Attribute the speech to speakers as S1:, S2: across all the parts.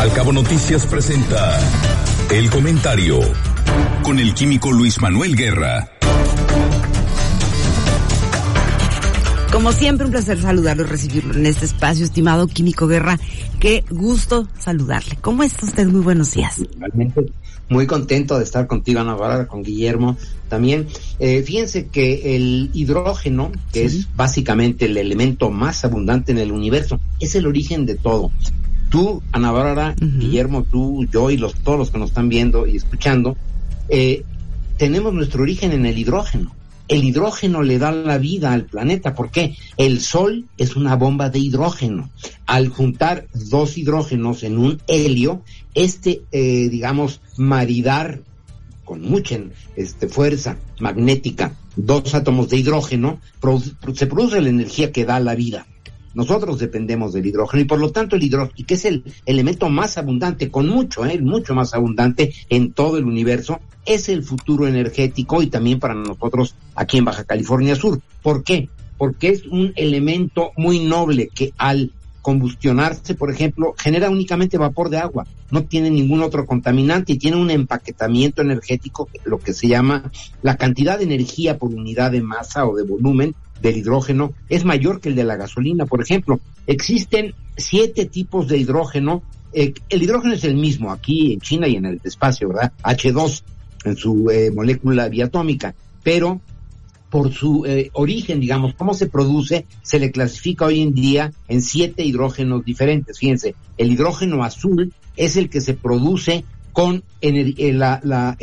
S1: Al Cabo Noticias presenta El Comentario con el químico Luis Manuel Guerra.
S2: Como siempre, un placer saludarlo y recibirlo en este espacio, estimado Químico Guerra. Qué gusto saludarle. ¿Cómo está usted? Muy buenos días.
S3: Realmente muy contento de estar contigo, Ana Bárbara, con Guillermo también. Eh, fíjense que el hidrógeno, que es básicamente el elemento más abundante en el universo, es el origen de todo. Tú, Ana Bárbara, Guillermo, tú, yo y los, todos los que nos están viendo y escuchando, eh, tenemos nuestro origen en el hidrógeno el hidrógeno le da la vida al planeta. ¿Por qué? El Sol es una bomba de hidrógeno. Al juntar dos hidrógenos en un helio, este, eh, digamos, maridar con mucha este, fuerza magnética dos átomos de hidrógeno, se produce la energía que da la vida. Nosotros dependemos del hidrógeno y por lo tanto el hidrógeno, que es el elemento más abundante, con mucho, eh, mucho más abundante en todo el universo, es el futuro energético y también para nosotros aquí en Baja California Sur. ¿Por qué? Porque es un elemento muy noble que al combustionarse, por ejemplo, genera únicamente vapor de agua, no tiene ningún otro contaminante y tiene un empaquetamiento energético, lo que se llama la cantidad de energía por unidad de masa o de volumen del hidrógeno es mayor que el de la gasolina. Por ejemplo, existen siete tipos de hidrógeno. Eh, el hidrógeno es el mismo aquí en China y en el espacio, ¿verdad? H2 en su eh, molécula biatómica, pero por su eh, origen, digamos, cómo se produce, se le clasifica hoy en día en siete hidrógenos diferentes. Fíjense, el hidrógeno azul es el que se produce con la, la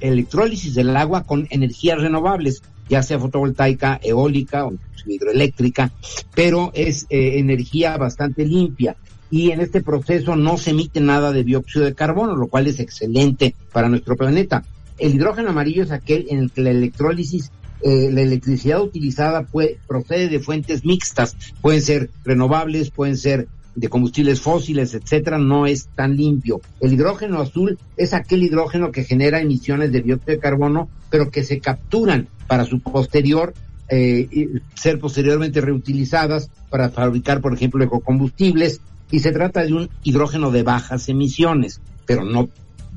S3: electrólisis del agua con energías renovables ya sea fotovoltaica, eólica o hidroeléctrica, pero es eh, energía bastante limpia y en este proceso no se emite nada de dióxido de carbono, lo cual es excelente para nuestro planeta. El hidrógeno amarillo es aquel en el que la electrólisis, eh, la electricidad utilizada puede, procede de fuentes mixtas, pueden ser renovables, pueden ser de combustibles fósiles, etcétera, no es tan limpio. El hidrógeno azul es aquel hidrógeno que genera emisiones de dióxido de carbono, pero que se capturan para su posterior eh, ser posteriormente reutilizadas para fabricar, por ejemplo, ecocombustibles. Y se trata de un hidrógeno de bajas emisiones, pero no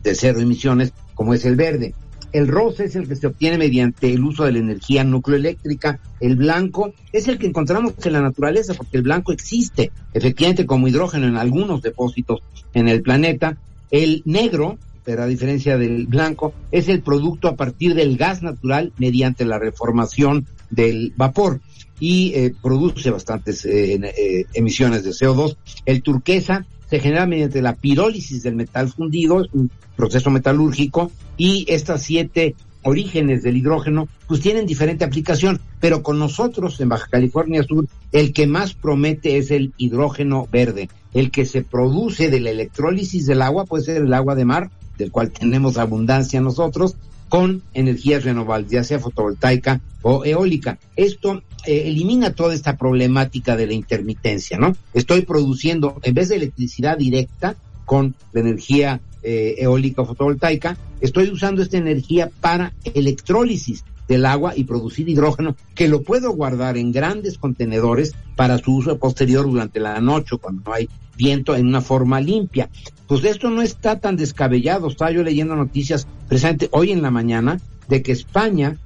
S3: de cero emisiones, como es el verde. El rosa es el que se obtiene mediante el uso de la energía nucleoeléctrica. El blanco es el que encontramos en la naturaleza, porque el blanco existe efectivamente como hidrógeno en algunos depósitos en el planeta. El negro, pero a diferencia del blanco, es el producto a partir del gas natural mediante la reformación del vapor y eh, produce bastantes eh, eh, emisiones de CO2. El turquesa se genera mediante la pirólisis del metal fundido, un proceso metalúrgico, y estas siete orígenes del hidrógeno, pues tienen diferente aplicación, pero con nosotros en Baja California Sur, el que más promete es el hidrógeno verde, el que se produce de la electrólisis del agua, puede ser el agua de mar, del cual tenemos abundancia nosotros, con energías renovables, ya sea fotovoltaica o eólica. Esto eh, elimina toda esta problemática de la intermitencia, ¿no? Estoy produciendo, en vez de electricidad directa con la energía eh, eólica o fotovoltaica, estoy usando esta energía para electrólisis del agua y producir hidrógeno que lo puedo guardar en grandes contenedores para su uso posterior durante la noche cuando no hay viento en una forma limpia. Pues esto no está tan descabellado. Estaba yo leyendo noticias precisamente hoy en la mañana de que España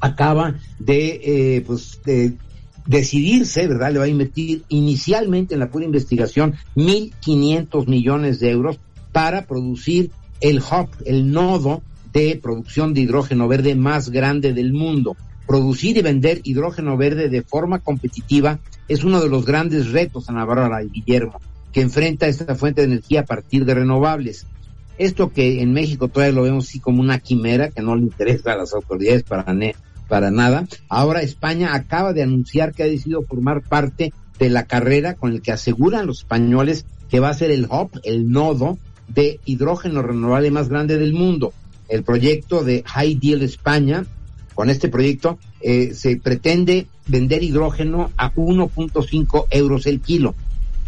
S3: acaba de, eh, pues, de decidirse, ¿verdad? Le va a invertir inicialmente en la pura investigación 1.500 millones de euros para producir el hub, el nodo de producción de hidrógeno verde más grande del mundo. Producir y vender hidrógeno verde de forma competitiva es uno de los grandes retos, Ana Bárbara y Guillermo, que enfrenta esta fuente de energía a partir de renovables. Esto que en México todavía lo vemos así como una quimera que no le interesa a las autoridades para, para nada. Ahora España acaba de anunciar que ha decidido formar parte de la carrera con el que aseguran los españoles que va a ser el hub, el nodo de hidrógeno renovable más grande del mundo el proyecto de High Deal España. Con este proyecto eh, se pretende vender hidrógeno a 1.5 euros el kilo.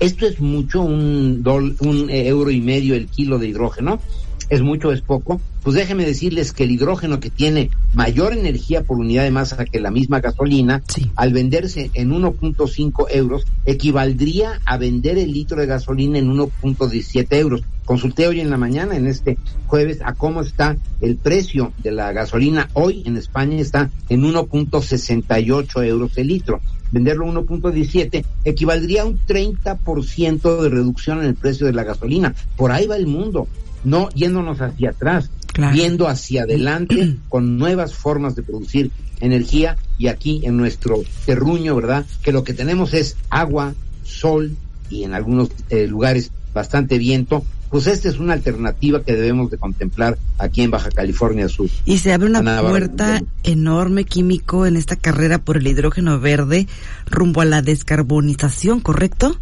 S3: Esto es mucho, un, un euro y medio el kilo de hidrógeno. ¿Es mucho es poco? Pues déjenme decirles que el hidrógeno que tiene mayor energía por unidad de masa que la misma gasolina, al venderse en 1.5 euros, equivaldría a vender el litro de gasolina en 1.17 euros. Consulté hoy en la mañana, en este jueves, a cómo está el precio de la gasolina. Hoy en España está en 1.68 euros el litro. Venderlo 1.17 equivaldría a un 30% de reducción en el precio de la gasolina. Por ahí va el mundo, no yéndonos hacia atrás, viendo hacia adelante con nuevas formas de producir energía y aquí en nuestro terruño, ¿verdad? Que lo que tenemos es agua, sol y en algunos eh, lugares bastante viento, pues esta es una alternativa que debemos de contemplar aquí en Baja California Sur.
S2: Y se abre una puerta enorme químico en esta carrera por el hidrógeno verde rumbo a la descarbonización, ¿correcto?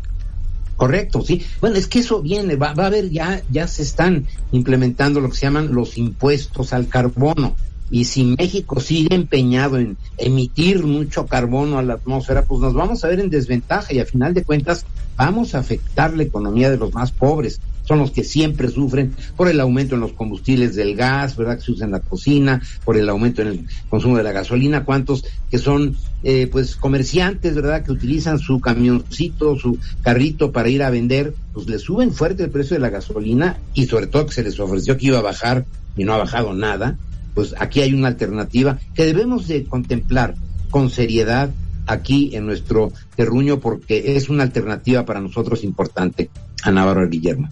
S3: Correcto, sí. Bueno, es que eso viene, va, va a haber ya, ya se están implementando lo que se llaman los impuestos al carbono. Y si México sigue empeñado en emitir mucho carbono a la atmósfera, pues nos vamos a ver en desventaja y a final de cuentas vamos a afectar la economía de los más pobres. Son los que siempre sufren por el aumento en los combustibles del gas, ¿verdad? Que se usa en la cocina, por el aumento en el consumo de la gasolina. ¿Cuántos que son, eh, pues, comerciantes, ¿verdad? Que utilizan su camioncito, su carrito para ir a vender, pues le suben fuerte el precio de la gasolina y sobre todo que se les ofreció que iba a bajar y no ha bajado nada pues aquí hay una alternativa que debemos de contemplar con seriedad aquí en nuestro terruño porque es una alternativa para nosotros importante a Navarro Guillermo.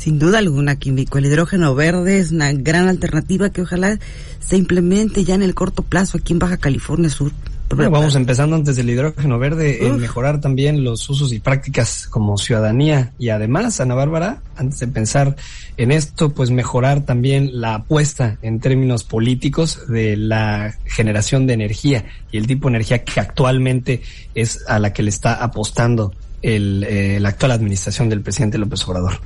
S2: Sin duda alguna, Químico, el hidrógeno verde es una gran alternativa que ojalá se implemente ya en el corto plazo aquí en Baja California Sur.
S4: Vamos empezando antes del hidrógeno verde en mejorar también los usos y prácticas como ciudadanía y además, Ana Bárbara, antes de pensar en esto, pues mejorar también la apuesta en términos políticos de la generación de energía y el tipo de energía que actualmente es a la que le está apostando el, eh, la actual administración del presidente López Obrador.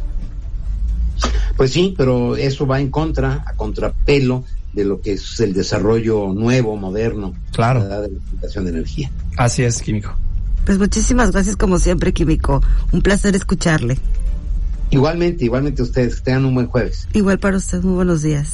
S3: Pues sí, pero eso va en contra, a contrapelo de lo que es el desarrollo nuevo, moderno
S4: claro.
S3: de la alimentación de energía.
S4: Así es, Químico.
S2: Pues muchísimas gracias como siempre, Químico. Un placer escucharle.
S3: Igualmente, igualmente ustedes. Que tengan un buen jueves.
S2: Igual para ustedes, muy buenos días.